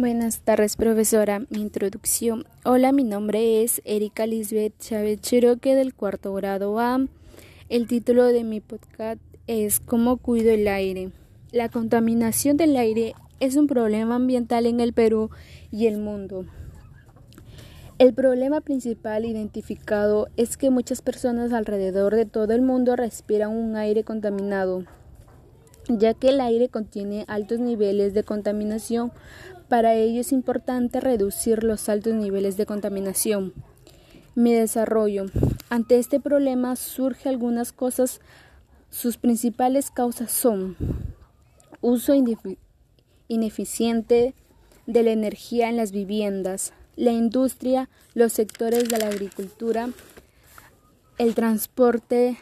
Buenas tardes, profesora. Mi introducción. Hola, mi nombre es Erika Lisbeth Chávez Cherokee del cuarto grado A. El título de mi podcast es ¿Cómo cuido el aire? La contaminación del aire es un problema ambiental en el Perú y el mundo. El problema principal identificado es que muchas personas alrededor de todo el mundo respiran un aire contaminado, ya que el aire contiene altos niveles de contaminación. Para ello es importante reducir los altos niveles de contaminación. Mi desarrollo. Ante este problema surge algunas cosas. Sus principales causas son uso ineficiente de la energía en las viviendas, la industria, los sectores de la agricultura, el transporte,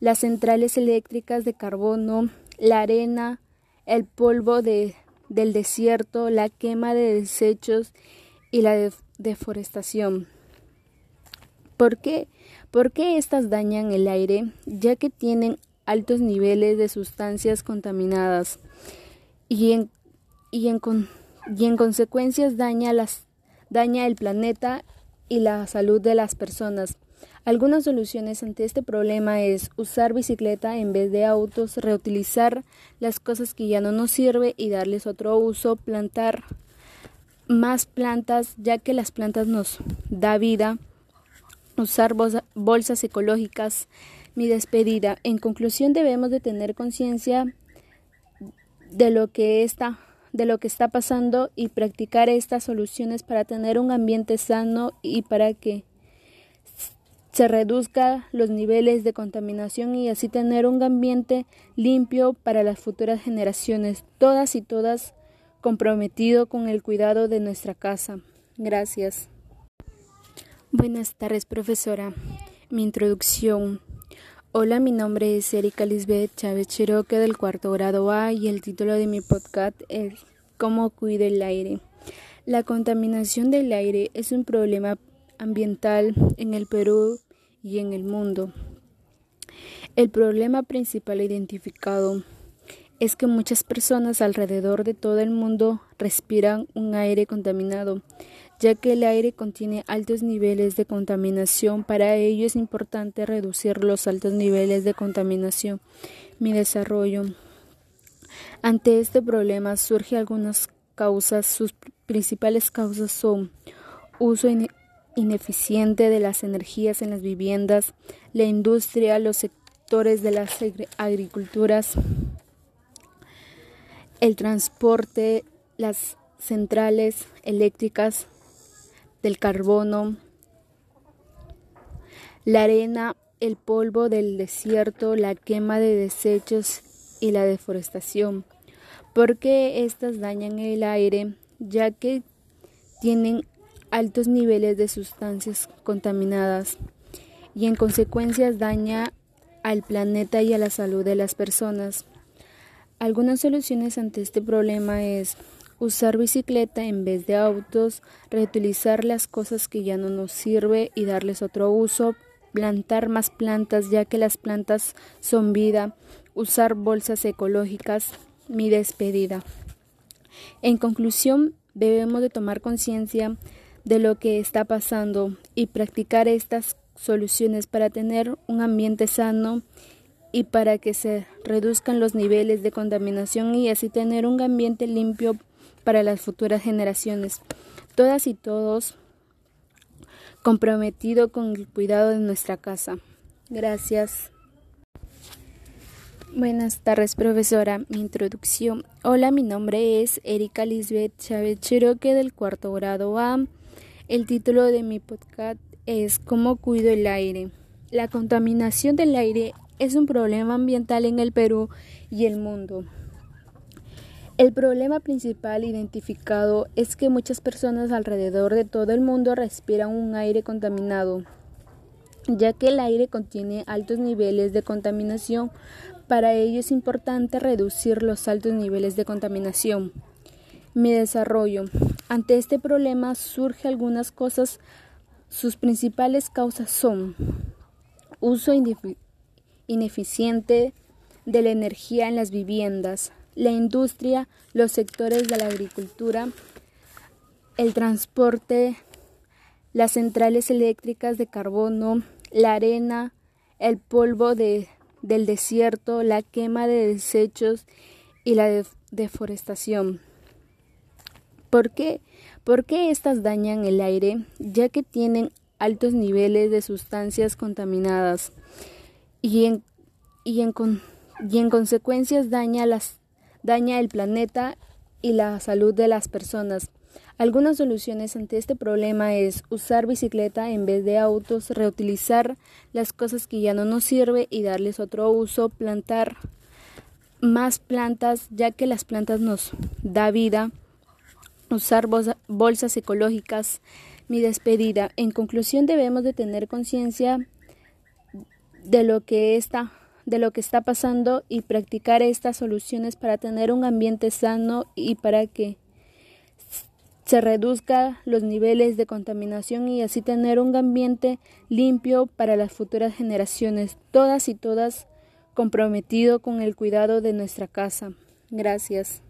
las centrales eléctricas de carbono, la arena, el polvo de, del desierto, la quema de desechos y la deforestación. ¿Por qué? ¿Por qué estas dañan el aire? Ya que tienen altos niveles de sustancias contaminadas y en, y en, y en consecuencias daña, las, daña el planeta y la salud de las personas. Algunas soluciones ante este problema es usar bicicleta en vez de autos, reutilizar las cosas que ya no nos sirve y darles otro uso, plantar más plantas ya que las plantas nos da vida, usar bolsas ecológicas. Mi despedida. En conclusión debemos de tener conciencia de lo que está de lo que está pasando y practicar estas soluciones para tener un ambiente sano y para que se reduzca los niveles de contaminación y así tener un ambiente limpio para las futuras generaciones, todas y todas comprometido con el cuidado de nuestra casa. Gracias. Buenas tardes, profesora. Mi introducción. Hola, mi nombre es Erika Lisbeth Chávez Cherokee del cuarto grado A y el título de mi podcast es ¿Cómo cuido el aire? La contaminación del aire es un problema ambiental en el Perú y en el mundo. El problema principal identificado es que muchas personas alrededor de todo el mundo respiran un aire contaminado, ya que el aire contiene altos niveles de contaminación. Para ello es importante reducir los altos niveles de contaminación. Mi desarrollo. Ante este problema surgen algunas causas. Sus principales causas son uso ineficiente de las energías en las viviendas, la industria, los sectores de las agriculturas, el transporte, las centrales eléctricas del carbono, la arena, el polvo del desierto, la quema de desechos y la deforestación. porque estas dañan el aire? Ya que tienen altos niveles de sustancias contaminadas y en consecuencia daña al planeta y a la salud de las personas. Algunas soluciones ante este problema es usar bicicleta en vez de autos, reutilizar las cosas que ya no nos sirve y darles otro uso, plantar más plantas ya que las plantas son vida, usar bolsas ecológicas, mi despedida. En conclusión, debemos de tomar conciencia de lo que está pasando y practicar estas soluciones para tener un ambiente sano y para que se reduzcan los niveles de contaminación y así tener un ambiente limpio para las futuras generaciones. Todas y todos comprometido con el cuidado de nuestra casa. Gracias. Buenas tardes, profesora. Mi introducción. Hola, mi nombre es Erika Lisbeth Chávez Cherokee del cuarto grado A. El título de mi podcast es ¿Cómo cuido el aire? La contaminación del aire es un problema ambiental en el Perú y el mundo. El problema principal identificado es que muchas personas alrededor de todo el mundo respiran un aire contaminado, ya que el aire contiene altos niveles de contaminación. Para ello es importante reducir los altos niveles de contaminación. Mi desarrollo. Ante este problema surge algunas cosas. Sus principales causas son uso ineficiente de la energía en las viviendas, la industria, los sectores de la agricultura, el transporte, las centrales eléctricas de carbono, la arena, el polvo de, del desierto, la quema de desechos y la deforestación. ¿Por qué? ¿Por qué estas dañan el aire? Ya que tienen altos niveles de sustancias contaminadas y en, y en, y en consecuencias daña, las, daña el planeta y la salud de las personas. Algunas soluciones ante este problema es usar bicicleta en vez de autos, reutilizar las cosas que ya no nos sirve y darles otro uso, plantar más plantas ya que las plantas nos da vida, usar bolsas ecológicas. Mi despedida. En conclusión debemos de tener conciencia de lo que está de lo que está pasando y practicar estas soluciones para tener un ambiente sano y para que se reduzca los niveles de contaminación y así tener un ambiente limpio para las futuras generaciones, todas y todas comprometido con el cuidado de nuestra casa. Gracias.